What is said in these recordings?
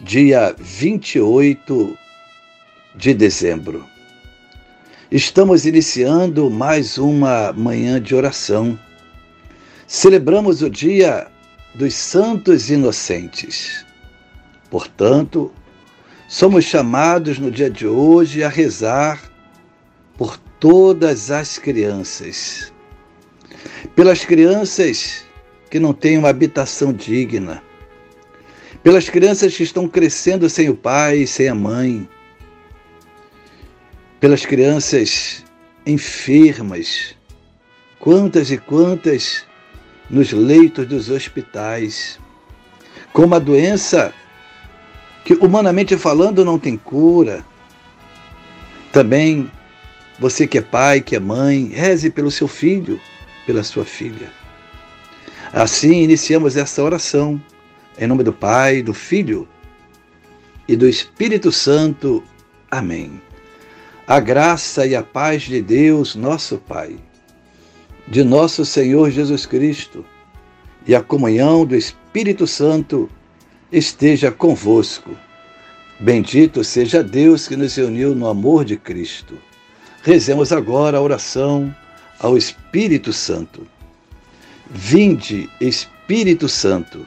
dia 28 de dezembro. Estamos iniciando mais uma manhã de oração. Celebramos o dia dos Santos Inocentes. Portanto, somos chamados no dia de hoje a rezar por todas as crianças. Pelas crianças que não têm uma habitação digna, pelas crianças que estão crescendo sem o pai sem a mãe, pelas crianças enfermas, quantas e quantas nos leitos dos hospitais, com uma doença que, humanamente falando, não tem cura. Também você que é pai, que é mãe, reze pelo seu filho, pela sua filha. Assim iniciamos essa oração em nome do Pai, do Filho e do Espírito Santo. Amém. A graça e a paz de Deus, nosso Pai, de nosso Senhor Jesus Cristo e a comunhão do Espírito Santo esteja convosco. Bendito seja Deus que nos uniu no amor de Cristo. Rezemos agora a oração ao Espírito Santo. Vinde, Espírito Santo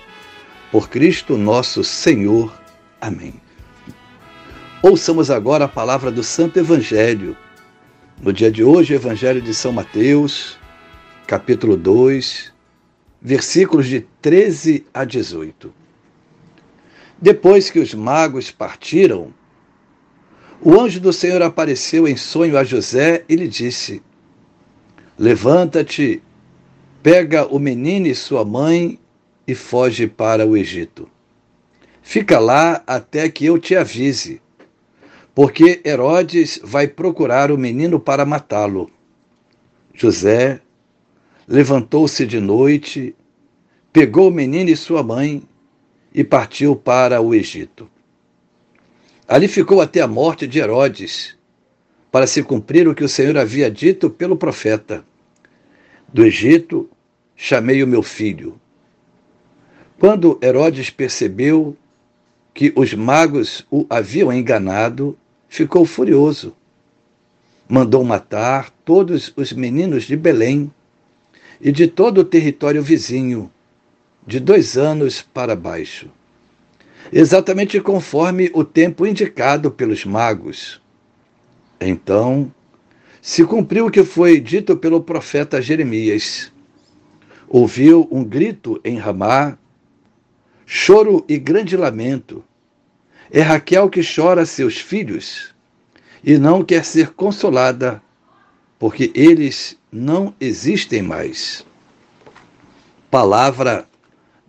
por Cristo nosso Senhor. Amém. Ouçamos agora a palavra do Santo Evangelho. No dia de hoje, Evangelho de São Mateus, capítulo 2, versículos de 13 a 18. Depois que os magos partiram, o anjo do Senhor apareceu em sonho a José e lhe disse: Levanta-te, pega o menino e sua mãe e foge para o Egito. Fica lá até que eu te avise, porque Herodes vai procurar o menino para matá-lo. José levantou-se de noite, pegou o menino e sua mãe e partiu para o Egito. Ali ficou até a morte de Herodes, para se cumprir o que o Senhor havia dito pelo profeta: Do Egito chamei o meu filho. Quando Herodes percebeu que os magos o haviam enganado, ficou furioso. Mandou matar todos os meninos de Belém e de todo o território vizinho, de dois anos para baixo, exatamente conforme o tempo indicado pelos magos. Então, se cumpriu o que foi dito pelo profeta Jeremias. Ouviu um grito em Ramá choro e grande lamento. É Raquel que chora seus filhos e não quer ser consolada, porque eles não existem mais. Palavra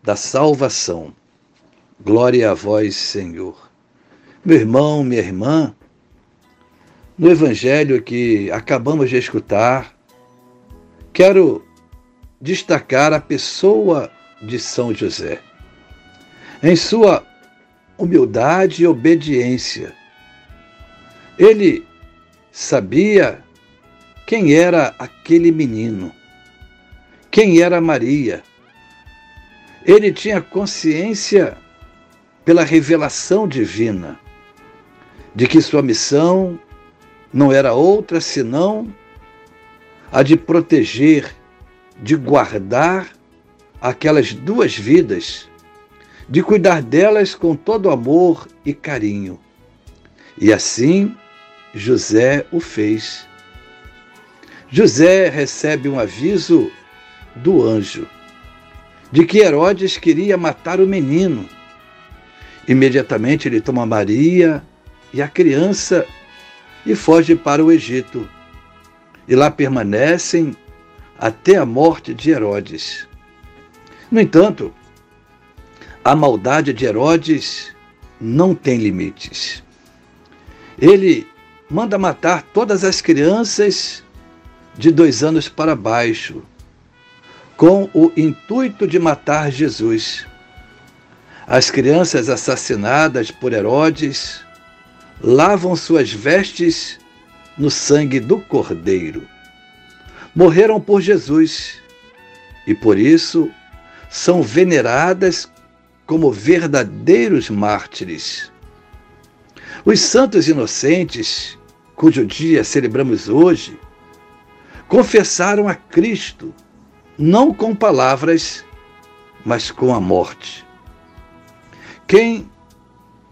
da salvação. Glória a vós, Senhor. Meu irmão, minha irmã, no evangelho que acabamos de escutar, quero destacar a pessoa de São José em sua humildade e obediência. Ele sabia quem era aquele menino, quem era Maria. Ele tinha consciência pela revelação divina de que sua missão não era outra senão a de proteger, de guardar aquelas duas vidas de cuidar delas com todo amor e carinho. E assim José o fez. José recebe um aviso do anjo de que Herodes queria matar o menino. Imediatamente ele toma Maria e a criança e foge para o Egito. E lá permanecem até a morte de Herodes. No entanto, a maldade de Herodes não tem limites. Ele manda matar todas as crianças de dois anos para baixo, com o intuito de matar Jesus. As crianças assassinadas por Herodes lavam suas vestes no sangue do Cordeiro. Morreram por Jesus e por isso são veneradas como verdadeiros mártires. Os santos inocentes, cujo dia celebramos hoje, confessaram a Cristo, não com palavras, mas com a morte. Quem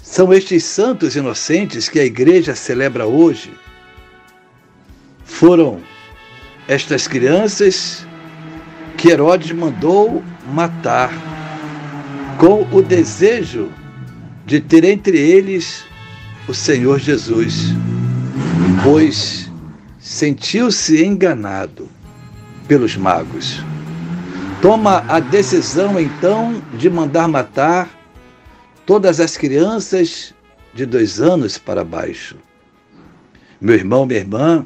são estes santos inocentes que a igreja celebra hoje? Foram estas crianças que Herodes mandou matar, com o desejo de ter entre eles o Senhor Jesus, pois sentiu-se enganado pelos magos. Toma a decisão então de mandar matar todas as crianças de dois anos para baixo. Meu irmão, minha irmã,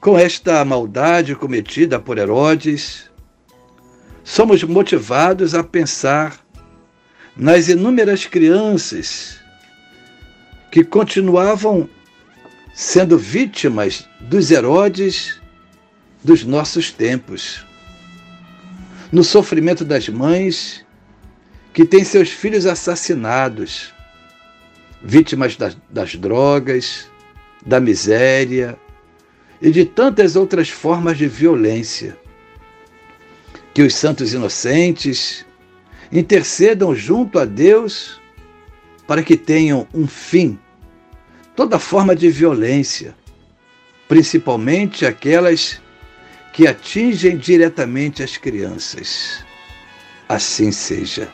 com esta maldade cometida por Herodes, somos motivados a pensar nas inúmeras crianças que continuavam sendo vítimas dos Herodes dos nossos tempos. No sofrimento das mães que têm seus filhos assassinados, vítimas das, das drogas, da miséria e de tantas outras formas de violência. Que os santos inocentes intercedam junto a Deus para que tenham um fim toda forma de violência, principalmente aquelas que atingem diretamente as crianças. Assim seja.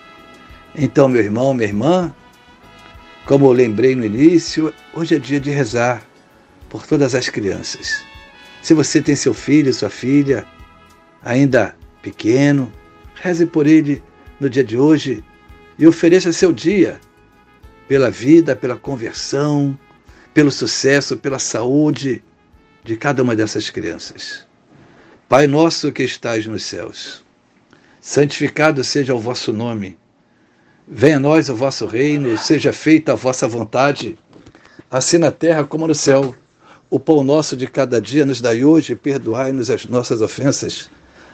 Então, meu irmão, minha irmã, como eu lembrei no início, hoje é dia de rezar por todas as crianças. Se você tem seu filho, sua filha, ainda pequeno, reze por ele no dia de hoje e ofereça seu dia pela vida, pela conversão, pelo sucesso, pela saúde de cada uma dessas crianças. Pai nosso que estás nos céus, santificado seja o vosso nome. Venha a nós o vosso reino, seja feita a vossa vontade, assim na terra como no céu. O pão nosso de cada dia nos dai hoje, perdoai-nos as nossas ofensas,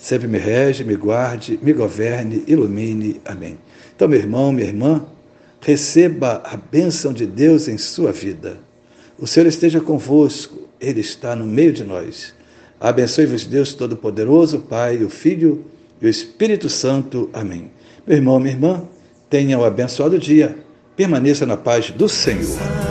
sempre me rege, me guarde, me governe, ilumine. Amém. Então, meu irmão, minha irmã, receba a bênção de Deus em sua vida. O Senhor esteja convosco, Ele está no meio de nós. Abençoe-vos, Deus Todo-Poderoso, Pai, o Filho e o Espírito Santo. Amém. Meu irmão, minha irmã, tenha um abençoado dia. Permaneça na paz do Senhor.